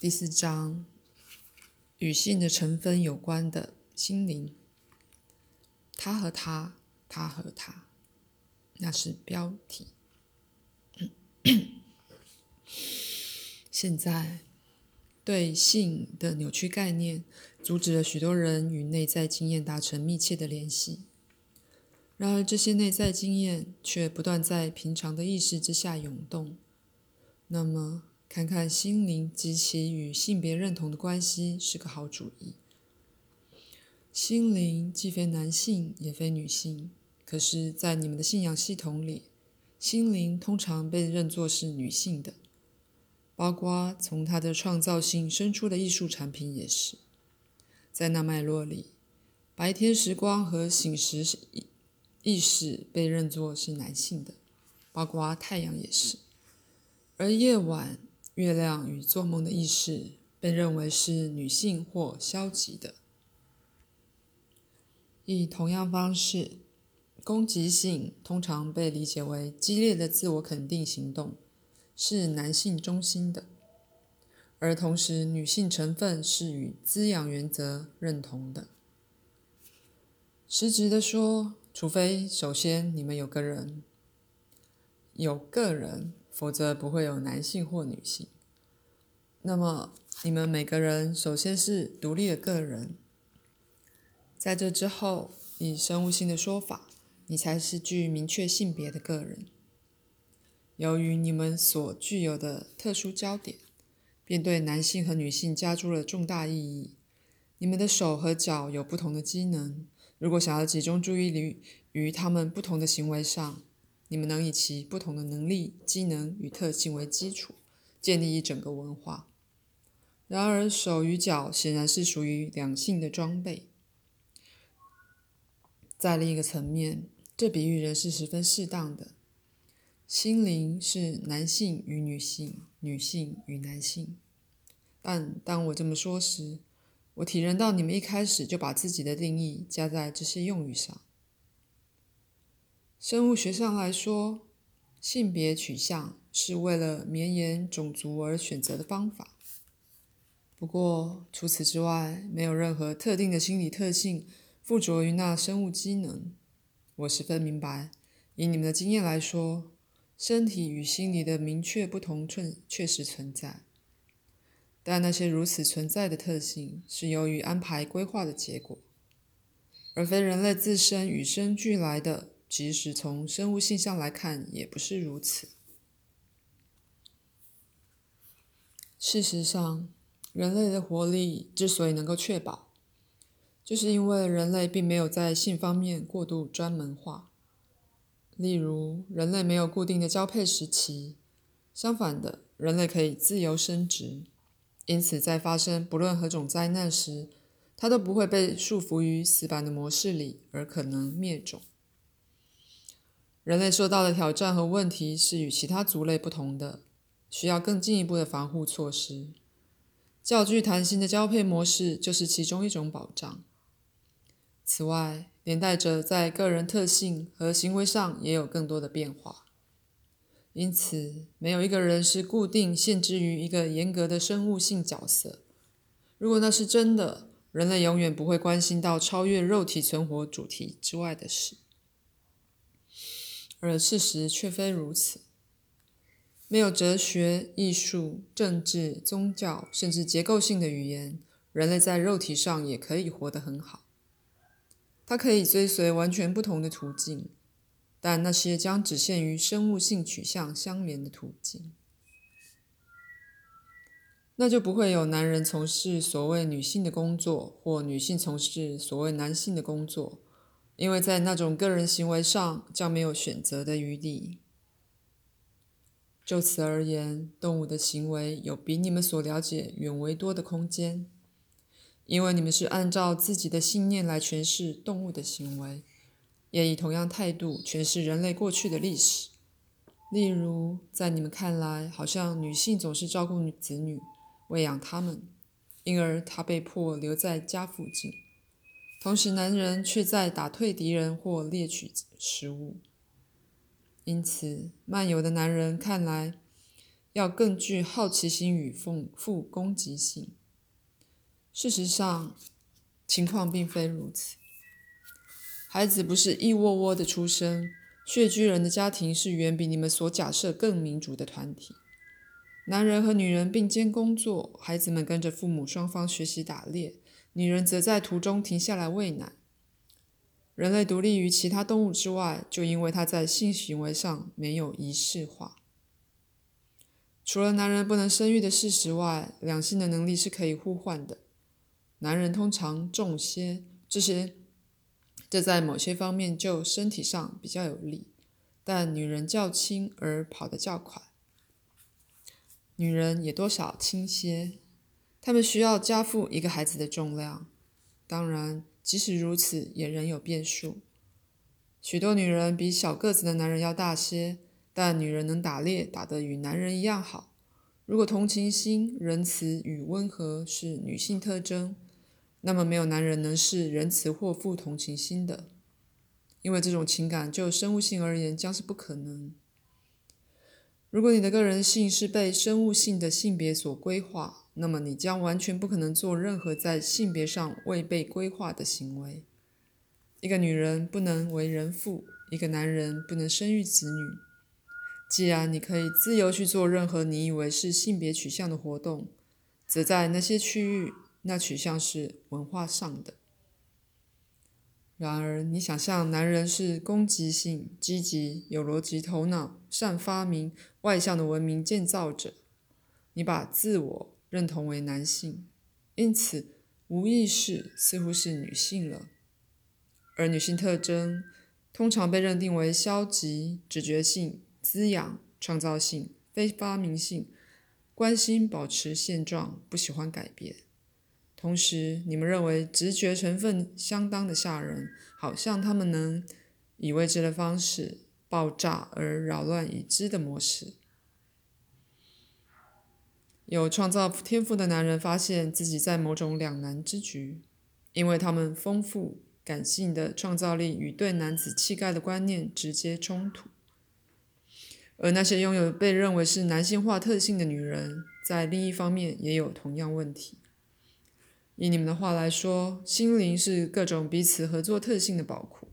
第四章与性的成分有关的心灵，他和他，他和他，那是标题。现在，对性的扭曲概念，阻止了许多人与内在经验达成密切的联系。然而，这些内在经验却不断在平常的意识之下涌动。那么，看看心灵及其与性别认同的关系是个好主意。心灵既非男性也非女性，可是，在你们的信仰系统里，心灵通常被认作是女性的，包括从它的创造性生出的艺术产品也是。在那脉络里，白天时光和醒时意识被认作是男性的，包括太阳也是，而夜晚。月亮与做梦的意识被认为是女性或消极的。以同样方式，攻击性通常被理解为激烈的自我肯定行动，是男性中心的，而同时女性成分是与滋养原则认同的。实质的说，除非首先你们有个人，有个人。否则不会有男性或女性。那么，你们每个人首先是独立的个人，在这之后，以生物性的说法，你才是具明确性别的个人。由于你们所具有的特殊焦点，便对男性和女性加诸了重大意义。你们的手和脚有不同的机能，如果想要集中注意力于他们不同的行为上。你们能以其不同的能力、机能与特性为基础，建立一整个文化。然而，手与脚显然是属于两性的装备。在另一个层面，这比喻仍是十分适当的。心灵是男性与女性，女性与男性。但当我这么说时，我体认到你们一开始就把自己的定义加在这些用语上。生物学上来说，性别取向是为了绵延种族而选择的方法。不过，除此之外，没有任何特定的心理特性附着于那生物机能。我十分明白，以你们的经验来说，身体与心理的明确不同确确实存在。但那些如此存在的特性，是由于安排规划的结果，而非人类自身与生俱来的。即使从生物性上来看，也不是如此。事实上，人类的活力之所以能够确保，就是因为人类并没有在性方面过度专门化。例如，人类没有固定的交配时期，相反的，人类可以自由生殖，因此在发生不论何种灾难时，它都不会被束缚于死板的模式里，而可能灭种。人类受到的挑战和问题是与其他族类不同的，需要更进一步的防护措施。较具弹性的交配模式就是其中一种保障。此外，连带着在个人特性和行为上也有更多的变化。因此，没有一个人是固定限制于一个严格的生物性角色。如果那是真的，人类永远不会关心到超越肉体存活主题之外的事。而事实却非如此。没有哲学、艺术、政治、宗教，甚至结构性的语言，人类在肉体上也可以活得很好。它可以追随完全不同的途径，但那些将只限于生物性取向相连的途径，那就不会有男人从事所谓女性的工作，或女性从事所谓男性的工作。因为在那种个人行为上将没有选择的余地。就此而言，动物的行为有比你们所了解远为多的空间，因为你们是按照自己的信念来诠释动物的行为，也以同样态度诠释人类过去的历史。例如，在你们看来，好像女性总是照顾子女、喂养他们，因而她被迫留在家附近。同时，男人却在打退敌人或猎取食物。因此，漫游的男人看来，要更具好奇心与丰富攻击性。事实上，情况并非如此。孩子不是一窝窝的出生，血居人的家庭是远比你们所假设更民主的团体。男人和女人并肩工作，孩子们跟着父母双方学习打猎，女人则在途中停下来喂奶。人类独立于其他动物之外，就因为他在性行为上没有仪式化。除了男人不能生育的事实外，两性的能力是可以互换的。男人通常重些，这些这在某些方面就身体上比较有利，但女人较轻而跑得较快。女人也多少轻些，他们需要加负一个孩子的重量。当然，即使如此，也仍有变数。许多女人比小个子的男人要大些，但女人能打猎，打得与男人一样好。如果同情心、仁慈与温和是女性特征，那么没有男人能是仁慈或富同情心的，因为这种情感就生物性而言将是不可能。如果你的个人性是被生物性的性别所规划，那么你将完全不可能做任何在性别上未被规划的行为。一个女人不能为人父，一个男人不能生育子女。既然你可以自由去做任何你以为是性别取向的活动，则在那些区域，那取向是文化上的。然而，你想象男人是攻击性、积极、有逻辑头脑、善发明、外向的文明建造者，你把自我认同为男性，因此无意识似乎是女性了。而女性特征通常被认定为消极、直觉性、滋养、创造性、非发明性、关心保持现状、不喜欢改变。同时，你们认为直觉成分相当的吓人，好像他们能以未知的方式爆炸而扰乱已知的模式。有创造天赋的男人发现自己在某种两难之局，因为他们丰富感性的创造力与对男子气概的观念直接冲突；而那些拥有被认为是男性化特性的女人，在另一方面也有同样问题。以你们的话来说，心灵是各种彼此合作特性的宝库，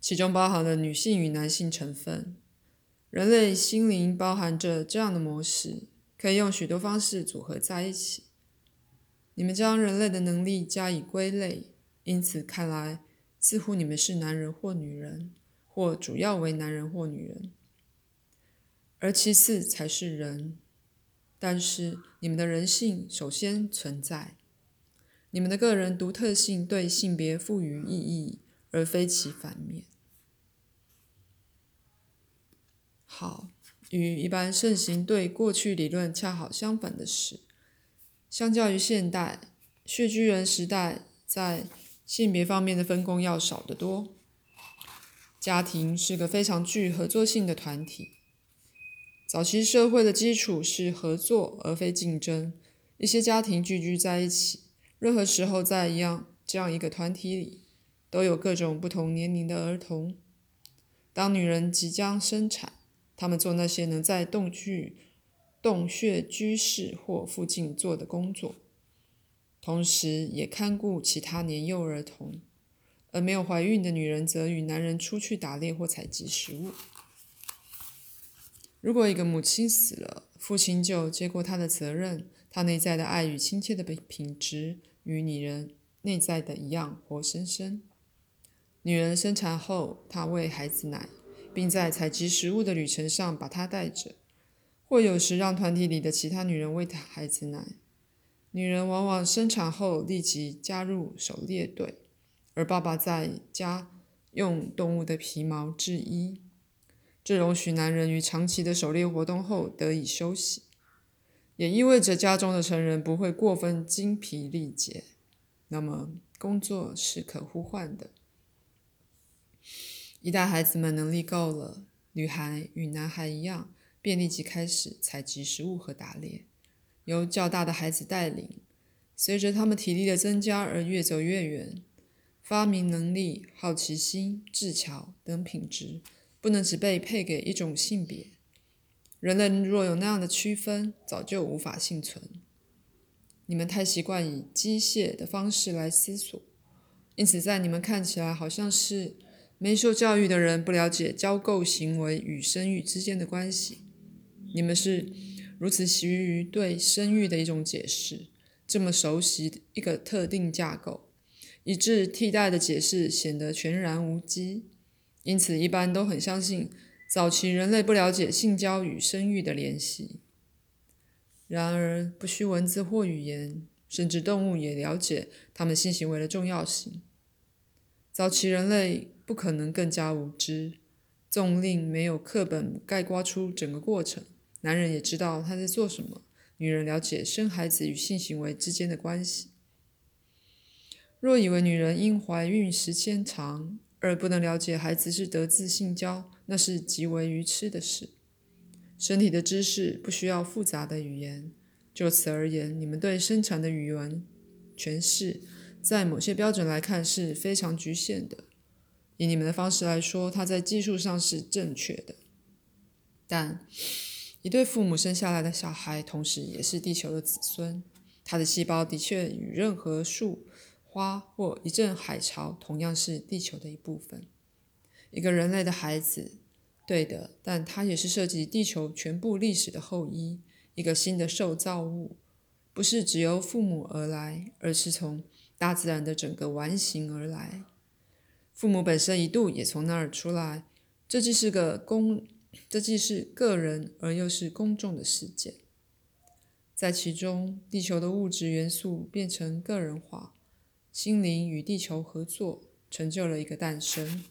其中包含了女性与男性成分。人类心灵包含着这样的模式，可以用许多方式组合在一起。你们将人类的能力加以归类，因此看来，似乎你们是男人或女人，或主要为男人或女人，而其次才是人。但是，你们的人性首先存在，你们的个人独特性对性别赋予意义，而非其反面。好，与一般盛行对过去理论恰好相反的是，相较于现代血居人时代，在性别方面的分工要少得多。家庭是个非常具合作性的团体。早期社会的基础是合作而非竞争。一些家庭聚居在一起，任何时候在一样这样一个团体里，都有各种不同年龄的儿童。当女人即将生产，他们做那些能在洞穴、洞穴居室或附近做的工作，同时也看顾其他年幼儿童。而没有怀孕的女人则与男人出去打猎或采集食物。如果一个母亲死了，父亲就接过他的责任。他内在的爱与亲切的品质与女人内在的一样活生生。女人生产后，她喂孩子奶，并在采集食物的旅程上把它带着，或有时让团体里的其他女人喂孩子奶。女人往往生产后立即加入狩猎队，而爸爸在家用动物的皮毛制衣。这容许男人于长期的狩猎活动后得以休息，也意味着家中的成人不会过分精疲力竭。那么，工作是可互换的。一旦孩子们能力够了，女孩与男孩一样，便立即开始采集食物和打猎，由较大的孩子带领。随着他们体力的增加而越走越远，发明能力、好奇心、智巧等品质。不能只被配给一种性别，人类若有那样的区分，早就无法幸存。你们太习惯以机械的方式来思索，因此在你们看起来好像是没受教育的人，不了解交构行为与生育之间的关系。你们是如此习于对生育的一种解释，这么熟悉一个特定架构，以致替代的解释显得全然无稽。因此，一般都很相信早期人类不了解性交与生育的联系。然而，不需文字或语言，甚至动物也了解他们性行为的重要性。早期人类不可能更加无知，纵令没有课本概括出整个过程，男人也知道他在做什么。女人了解生孩子与性行为之间的关系。若以为女人因怀孕时间长，而不能了解孩子是得自性交，那是极为愚痴的事。身体的知识不需要复杂的语言。就此而言，你们对生产的语文诠释，在某些标准来看是非常局限的。以你们的方式来说，它在技术上是正确的。但一对父母生下来的小孩，同时也是地球的子孙。他的细胞的确与任何树。花或一阵海潮同样是地球的一部分。一个人类的孩子，对的，但他也是涉及地球全部历史的后裔，一个新的受造物，不是只由父母而来，而是从大自然的整个完形而来。父母本身一度也从那儿出来。这既是个公，这既是个人，而又是公众的事件。在其中，地球的物质元素变成个人化。心灵与地球合作，成就了一个诞生。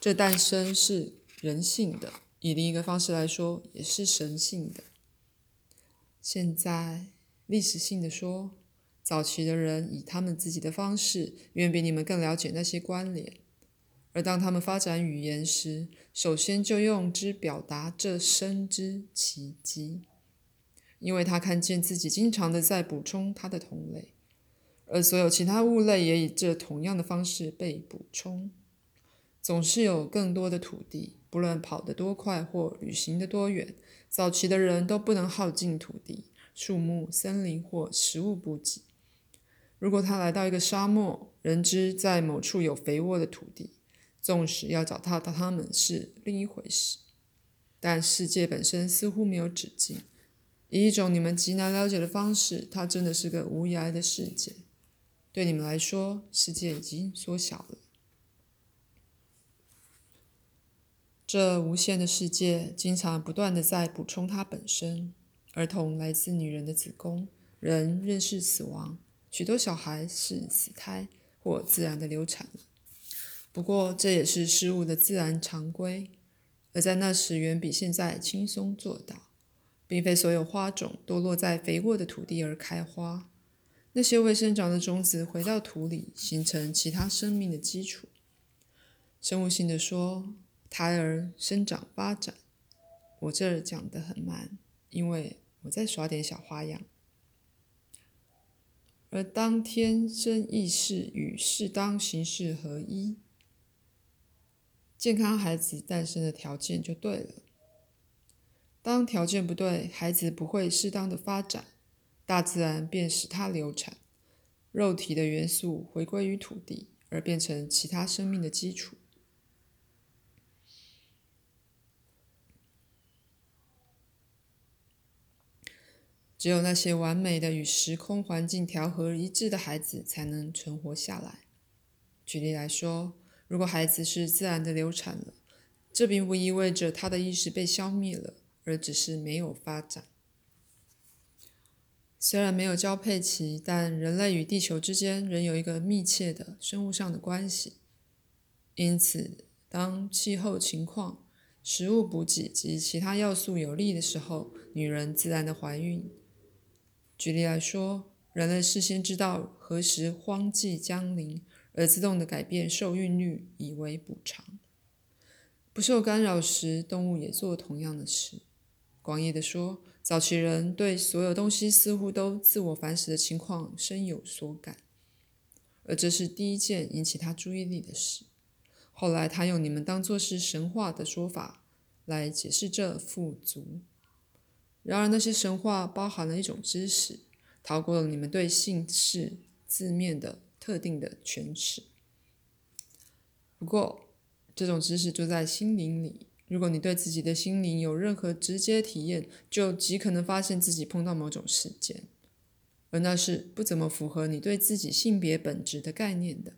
这诞生是人性的，以另一个方式来说，也是神性的。现在，历史性的说，早期的人以他们自己的方式，远比你们更了解那些关联。而当他们发展语言时，首先就用之表达这生之奇迹，因为他看见自己经常的在补充他的同类。而所有其他物类也以这同样的方式被补充。总是有更多的土地，不论跑得多快或旅行得多远，早期的人都不能耗尽土地、树木、森林或食物补给。如果他来到一个沙漠，人知在某处有肥沃的土地，纵使要找到他们是另一回事。但世界本身似乎没有止境，以一种你们极难了解的方式，它真的是个无涯的世界。对你们来说，世界已经缩小了。这无限的世界经常不断的在补充它本身。儿童来自女人的子宫，人认识死亡，许多小孩是死胎或自然的流产了。不过，这也是事物的自然常规，而在那时远比现在轻松做到，并非所有花种都落在肥沃的土地而开花。那些未生长的种子回到土里，形成其他生命的基础。生物性的说，胎儿生长发展。我这儿讲得很慢，因为我在耍点小花样。而当天生意识与适当形式合一，健康孩子诞生的条件就对了。当条件不对，孩子不会适当的发展。大自然便使他流产，肉体的元素回归于土地，而变成其他生命的基础。只有那些完美的与时空环境调和一致的孩子，才能存活下来。举例来说，如果孩子是自然的流产了，这并不意味着他的意识被消灭了，而只是没有发展。虽然没有交配期，但人类与地球之间仍有一个密切的生物上的关系。因此，当气候情况、食物补给及其他要素有利的时候，女人自然的怀孕。举例来说，人类事先知道何时荒季将临，而自动的改变受孕率以为补偿。不受干扰时，动物也做同样的事。广义的说，早期人对所有东西似乎都自我反省的情况深有所感，而这是第一件引起他注意力的事。后来他用你们当作是神话的说法来解释这富足然而，那些神话包含了一种知识，逃过了你们对姓氏字面的特定的诠释。不过，这种知识就在心灵里。如果你对自己的心灵有任何直接体验，就极可能发现自己碰到某种事件，而那是不怎么符合你对自己性别本质的概念的。